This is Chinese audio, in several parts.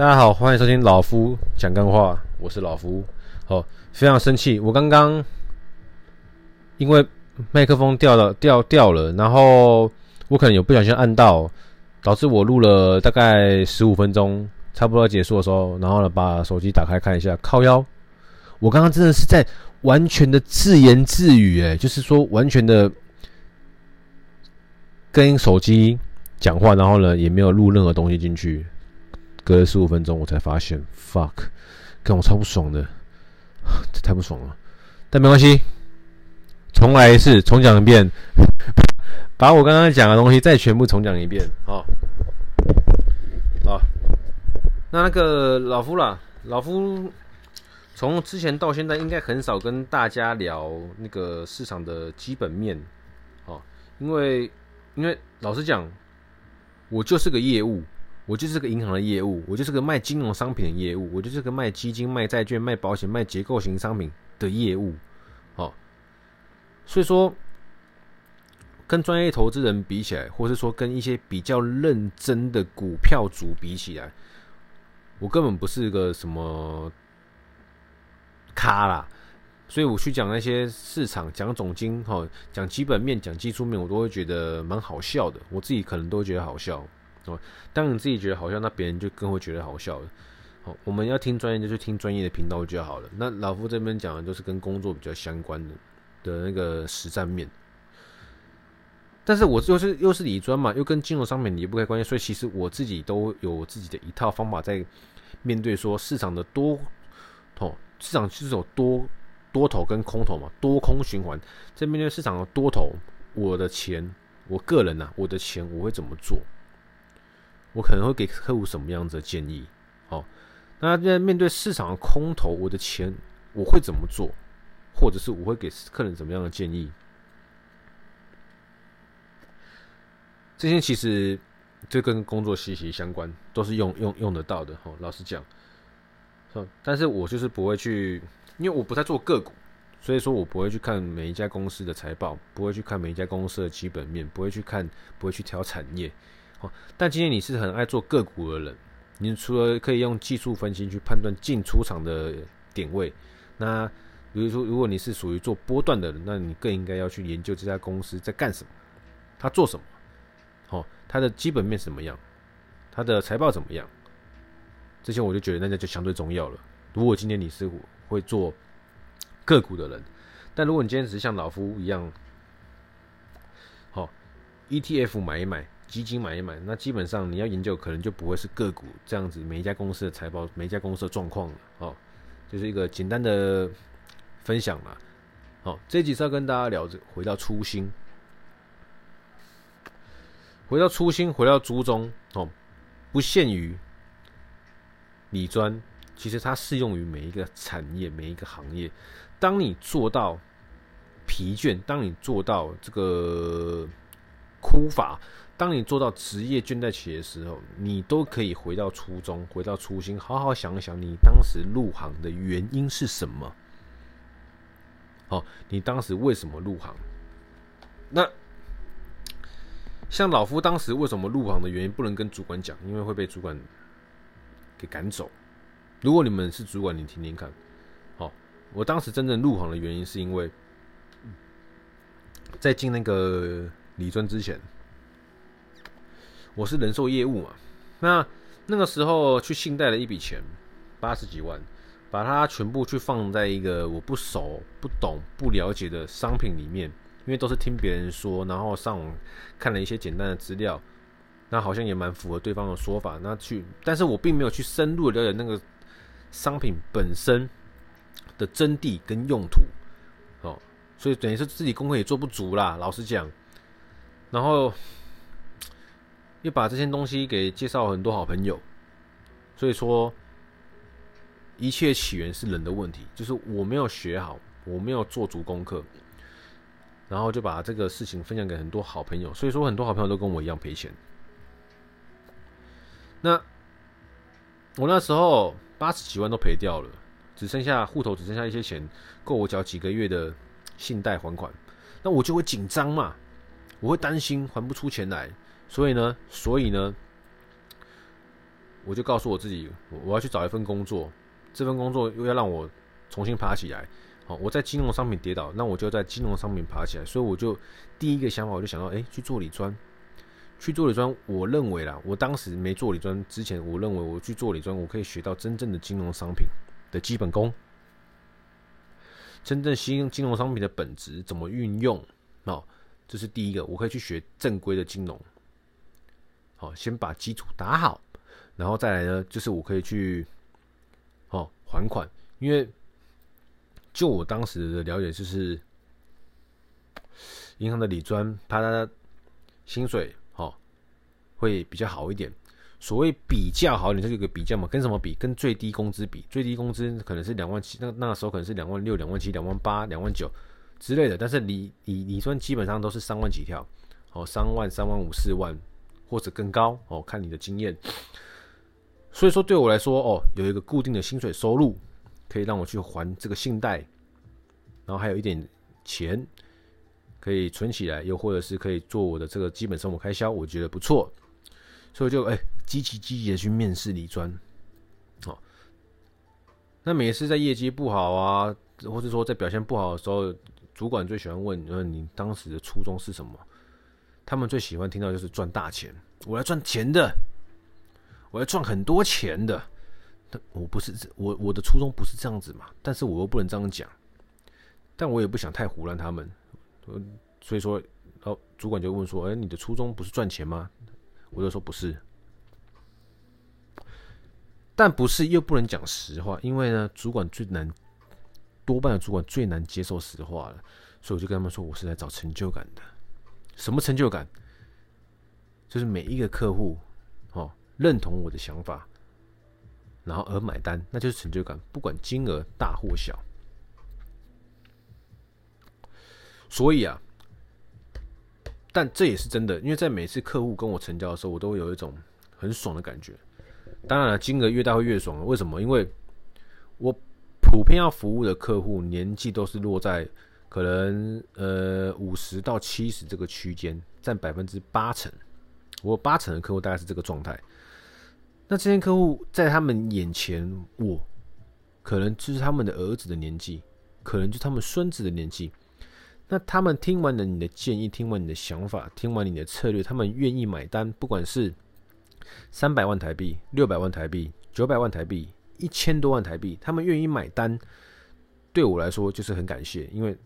大家好，欢迎收听老夫讲干话，我是老夫。哦，非常生气，我刚刚因为麦克风掉了，掉掉了，然后我可能有不小心按到，导致我录了大概十五分钟，差不多结束的时候，然后呢，把手机打开看一下，靠腰，我刚刚真的是在完全的自言自语，诶，就是说完全的跟手机讲话，然后呢，也没有录任何东西进去。隔了十五分钟，我才发现，fuck，跟我超不爽的，这 太不爽了。但没关系，重来一次，重讲一遍，把我刚刚讲的东西再全部重讲一遍。好，好，那那个老夫啦，老夫从之前到现在，应该很少跟大家聊那个市场的基本面。好，因为因为老实讲，我就是个业务。我就是个银行的业务，我就是个卖金融商品的业务，我就是个卖基金、卖债券、卖保险、卖结构型商品的业务，好，所以说跟专业投资人比起来，或是说跟一些比较认真的股票主比起来，我根本不是个什么咖啦，所以我去讲那些市场、讲总经、哈、讲基本面、讲技术面，我都会觉得蛮好笑的，我自己可能都会觉得好笑。哦，当你自己觉得好笑，那别人就更会觉得好笑了。好，我们要听专业，就去听专业的频道就好了。那老夫这边讲的就是跟工作比较相关的的那个实战面。但是我又是又是理专嘛，又跟金融商品离不开关系，所以其实我自己都有自己的一套方法在面对说市场的多头，市场就是有多多头跟空头嘛，多空循环。在面对市场的多头，我的钱，我个人呐、啊，我的钱我会怎么做？我可能会给客户什么样子的建议？好，那在面对市场的空头，我的钱我会怎么做？或者是我会给客人怎么样的建议？这些其实就跟工作息息相关，都是用用用得到的。哈，老实讲，但是我就是不会去，因为我不太做个股，所以说我不会去看每一家公司的财报，不会去看每一家公司的基本面，不会去看，不会去挑产业。但今天你是很爱做个股的人，你除了可以用技术分析去判断进出场的点位，那比如说如果你是属于做波段的人，那你更应该要去研究这家公司在干什么，他做什么，好，他的基本面怎么样，他的财报怎么样，这些我就觉得那就相对重要了。如果今天你是会做个股的人，但如果你今天只是像老夫一样，好，ETF 买一买。基金买一买，那基本上你要研究，可能就不会是个股这样子，每一家公司的财报，每一家公司的状况了。哦，就是一个简单的分享嘛。好，这一集是要跟大家聊着，回到初心，回到初心，回到初衷。哦，不限于理专，其实它适用于每一个产业，每一个行业。当你做到疲倦，当你做到这个枯乏。当你做到职业倦怠期的时候，你都可以回到初衷，回到初心，好好想想，你当时入行的原因是什么？好，你当时为什么入行？那像老夫当时为什么入行的原因，不能跟主管讲，因为会被主管给赶走。如果你们是主管，你听听看。好，我当时真正入行的原因，是因为在进那个理专之前。我是人寿业务嘛，那那个时候去信贷了一笔钱，八十几万，把它全部去放在一个我不熟、不懂、不了解的商品里面，因为都是听别人说，然后上网看了一些简单的资料，那好像也蛮符合对方的说法，那去，但是我并没有去深入了解那个商品本身的真谛跟用途，哦，所以等于是自己功课也做不足啦，老实讲，然后。又把这些东西给介绍很多好朋友，所以说一切起源是人的问题，就是我没有学好，我没有做足功课，然后就把这个事情分享给很多好朋友，所以说很多好朋友都跟我一样赔钱。那我那时候八十几万都赔掉了，只剩下户头只剩下一些钱，够我缴几个月的信贷还款，那我就会紧张嘛，我会担心还不出钱来。所以呢，所以呢，我就告诉我自己，我我要去找一份工作，这份工作又要让我重新爬起来。好，我在金融商品跌倒，那我就在金融商品爬起来。所以我就第一个想法，我就想到，哎，去做理专，去做理专。我认为啦，我当时没做理专之前，我认为我去做理专，我可以学到真正的金融商品的基本功，真正新金融商品的本质怎么运用。哦，这是第一个，我可以去学正规的金融。好，先把基础打好。然后再来呢，就是我可以去哦还款，因为就我当时的了解，就是银行的理专，他的薪水哦会比较好一点。所谓比较好，你这个有个比较嘛，跟什么比？跟最低工资比，最低工资可能是两万七，那那个时候可能是两万六、两万七、两万八、两万九之类的。但是理理理专基本上都是三万起跳，哦，三万、三万五、四万或者更高哦，看你的经验。所以说，对我来说，哦，有一个固定的薪水收入，可以让我去还这个信贷，然后还有一点钱可以存起来，又或者是可以做我的这个基本生活开销，我觉得不错。所以就哎，积极积极的去面试理专，哦。那每次在业绩不好啊，或者说在表现不好的时候，主管最喜欢问：呃，你当时的初衷是什么？他们最喜欢听到就是赚大钱，我来赚钱的。我要赚很多钱的，但我不是我我的初衷不是这样子嘛，但是我又不能这样讲，但我也不想太胡乱他们，所以说，哦，主管就问说，哎，你的初衷不是赚钱吗？我就说不是，但不是又不能讲实话，因为呢，主管最难，多半的主管最难接受实话了，所以我就跟他们说，我是来找成就感的，什么成就感？就是每一个客户，哦。认同我的想法，然后而买单，那就是成就感，不管金额大或小。所以啊，但这也是真的，因为在每次客户跟我成交的时候，我都会有一种很爽的感觉。当然了，金额越大会越爽。为什么？因为我普遍要服务的客户年纪都是落在可能呃五十到七十这个区间，占百分之八成。我八成的客户大概是这个状态。那这些客户在他们眼前，我可能就是他们的儿子的年纪，可能就他们孙子的年纪。那他们听完了你的建议，听完你的想法，听完你的策略，他们愿意买单，不管是三百万台币、六百万台币、九百万台币、一千多万台币，他们愿意买单，对我来说就是很感谢，因为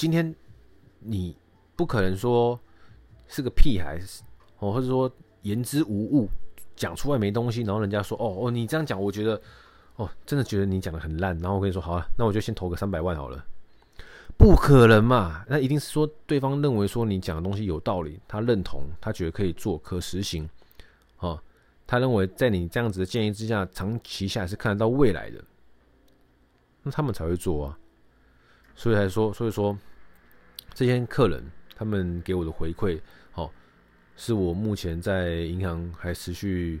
今天你不可能说是个屁孩，哦，或者说。言之无物，讲出来没东西，然后人家说：“哦哦，你这样讲，我觉得，哦，真的觉得你讲的很烂。”然后我跟你说：“好啊，那我就先投个三百万好了。”不可能嘛？那一定是说对方认为说你讲的东西有道理，他认同，他觉得可以做，可实行。哦，他认为在你这样子的建议之下，长期下来是看得到未来的，那他们才会做啊。所以才说，所以说这些客人他们给我的回馈哦。是我目前在银行还持续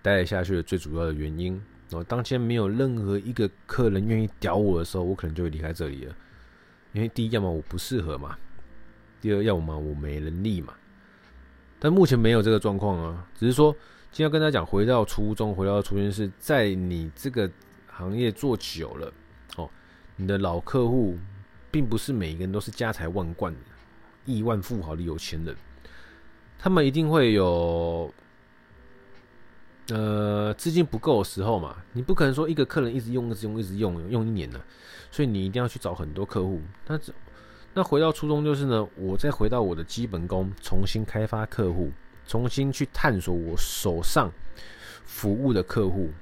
待下去的最主要的原因。然后当前没有任何一个客人愿意屌我的时候，我可能就会离开这里了。因为第一，要么我不适合嘛；第二，要么我没能力嘛。但目前没有这个状况啊，只是说今天要跟大家讲，回到初衷，回到初心是在你这个行业做久了哦，你的老客户并不是每一个人都是家财万贯、亿万富豪的有钱人。他们一定会有，呃，资金不够的时候嘛，你不可能说一个客人一直用、一直用、一直用，用一年的，所以你一定要去找很多客户。那那回到初衷就是呢，我再回到我的基本功，重新开发客户，重新去探索我手上服务的客户，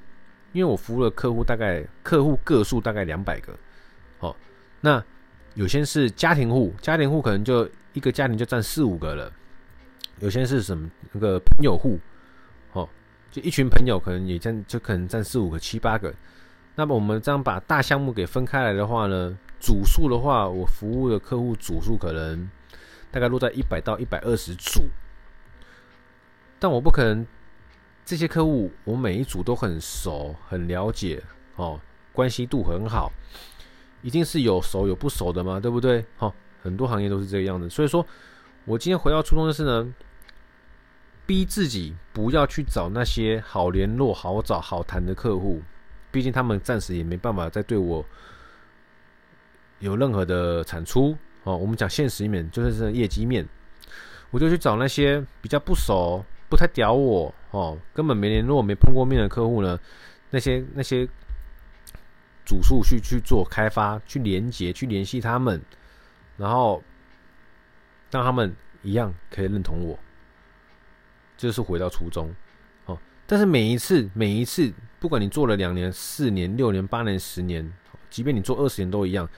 因为我服务的客户大概客户个数大概两百个，好，那有些是家庭户，家庭户可能就一个家庭就占四五个了。有些是什么那个朋友户，哦，就一群朋友可能也占，就可能占四五个、七八个。那么我们这样把大项目给分开来的话呢，组数的话，我服务的客户组数可能大概落在一百到一百二十组。但我不可能这些客户我每一组都很熟、很了解，哦，关系度很好，一定是有熟有不熟的嘛，对不对？好，很多行业都是这个样子。所以说我今天回到初衷就是呢。逼自己不要去找那些好联络、好找、好谈的客户，毕竟他们暂时也没办法再对我有任何的产出哦。我们讲现实一面，就是这业绩面，我就去找那些比较不熟、不太屌我哦，根本没联络、没碰过面的客户呢。那些那些主数去去做开发、去连接、去联系他们，然后让他们一样可以认同我。就是回到初衷，哦，但是每一次，每一次，不管你做了两年、四年、六年、八年、十年，即便你做二十年都一样，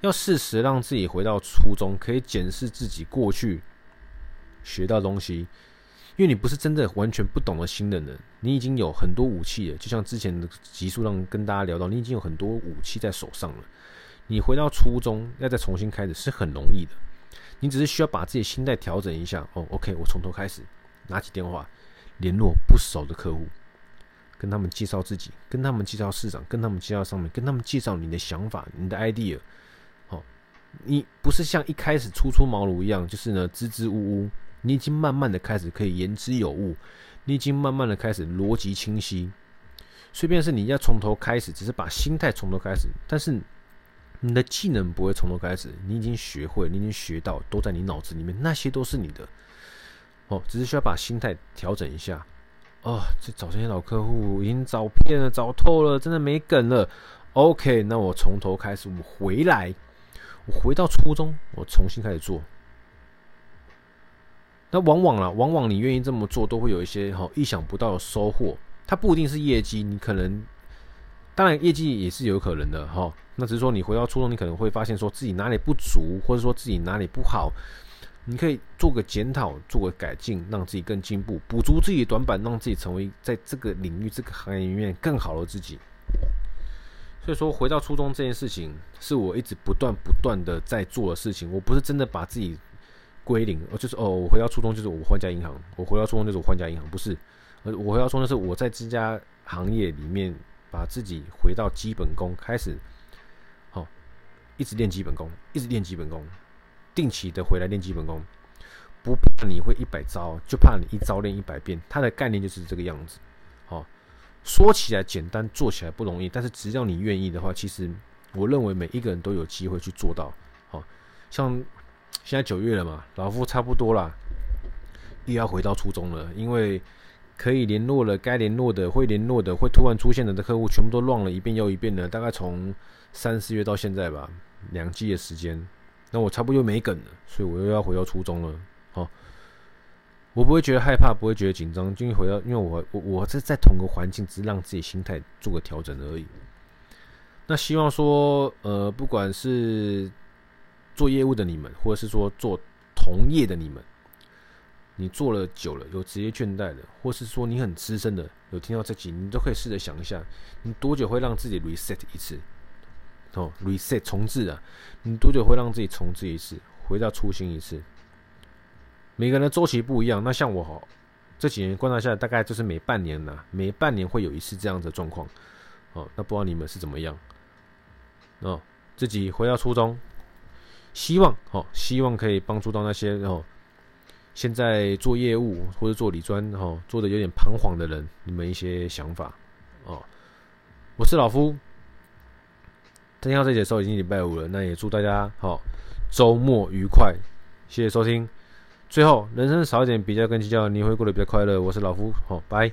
要适时让自己回到初衷，可以检视自己过去学到东西，因为你不是真的完全不懂的新人，你已经有很多武器了，就像之前的集数让跟大家聊到，你已经有很多武器在手上了，你回到初中，要再重新开始是很容易的，你只是需要把自己心态调整一下，哦，OK，我从头开始。拿起电话，联络不熟的客户，跟他们介绍自己，跟他们介绍市场，跟他们介绍上面，跟他们介绍你的想法、你的 idea。哦，你不是像一开始初出茅庐一样，就是呢支支吾吾。你已经慢慢的开始可以言之有物，你已经慢慢的开始逻辑清晰。虽便是你要从头开始，只是把心态从头开始，但是你的技能不会从头开始。你已经学会，你已经学到，都在你脑子里面，那些都是你的。哦，只是需要把心态调整一下。哦，这找这些老客户已经找遍了，找透了，真的没梗了。OK，那我从头开始，我回来，我回到初中，我重新开始做。那往往啦，往往你愿意这么做，都会有一些哈意想不到的收获。它不一定是业绩，你可能，当然业绩也是有可能的哈。那只是说你回到初衷，你可能会发现说自己哪里不足，或者说自己哪里不好。你可以做个检讨，做个改进，让自己更进步，补足自己的短板，让自己成为在这个领域、这个行业里面更好的自己。所以说，回到初衷这件事情，是我一直不断不断的在做的事情。我不是真的把自己归零，而就是哦，我回到初衷就是我换家银行，我回到初衷就是我换家银行，不是，而我回到初衷就是我在这家行业里面把自己回到基本功，开始，好，一直练基本功，一直练基本功。定期的回来练基本功，不怕你会一百招，就怕你一招练一百遍。它的概念就是这个样子。好，说起来简单，做起来不容易。但是只要你愿意的话，其实我认为每一个人都有机会去做到。好，像现在九月了嘛，老夫差不多啦，又要回到初中了。因为可以联络了，该联络的、会联络的、会突然出现的的客户，全部都乱了一遍又一遍了。大概从三四月到现在吧，两季的时间。那我差不多又没梗了，所以我又要回到初中了。好，我不会觉得害怕，不会觉得紧张，就因为回到，因为我我我是在同个环境，只是让自己心态做个调整而已。那希望说，呃，不管是做业务的你们，或者是说做同业的你们，你做了久了有职业倦怠的，或是说你很资深的，有听到这集，你都可以试着想一下，你多久会让自己 reset 一次？哦，reset 重置啊！你多久会让自己重置一次，回到初心一次？每个人的周期不一样。那像我哈，这几年观察下来，大概就是每半年呢，每半年会有一次这样的状况。哦，那不知道你们是怎么样？哦，自己回到初衷，希望哦，希望可以帮助到那些哦，现在做业务或者做理专哦，做的有点彷徨的人，你们一些想法哦。我是老夫。听到这节的时候已经礼拜五了，那也祝大家好周末愉快，谢谢收听。最后，人生少一点比较跟计较，你会过得比较快乐。我是老夫，好，拜。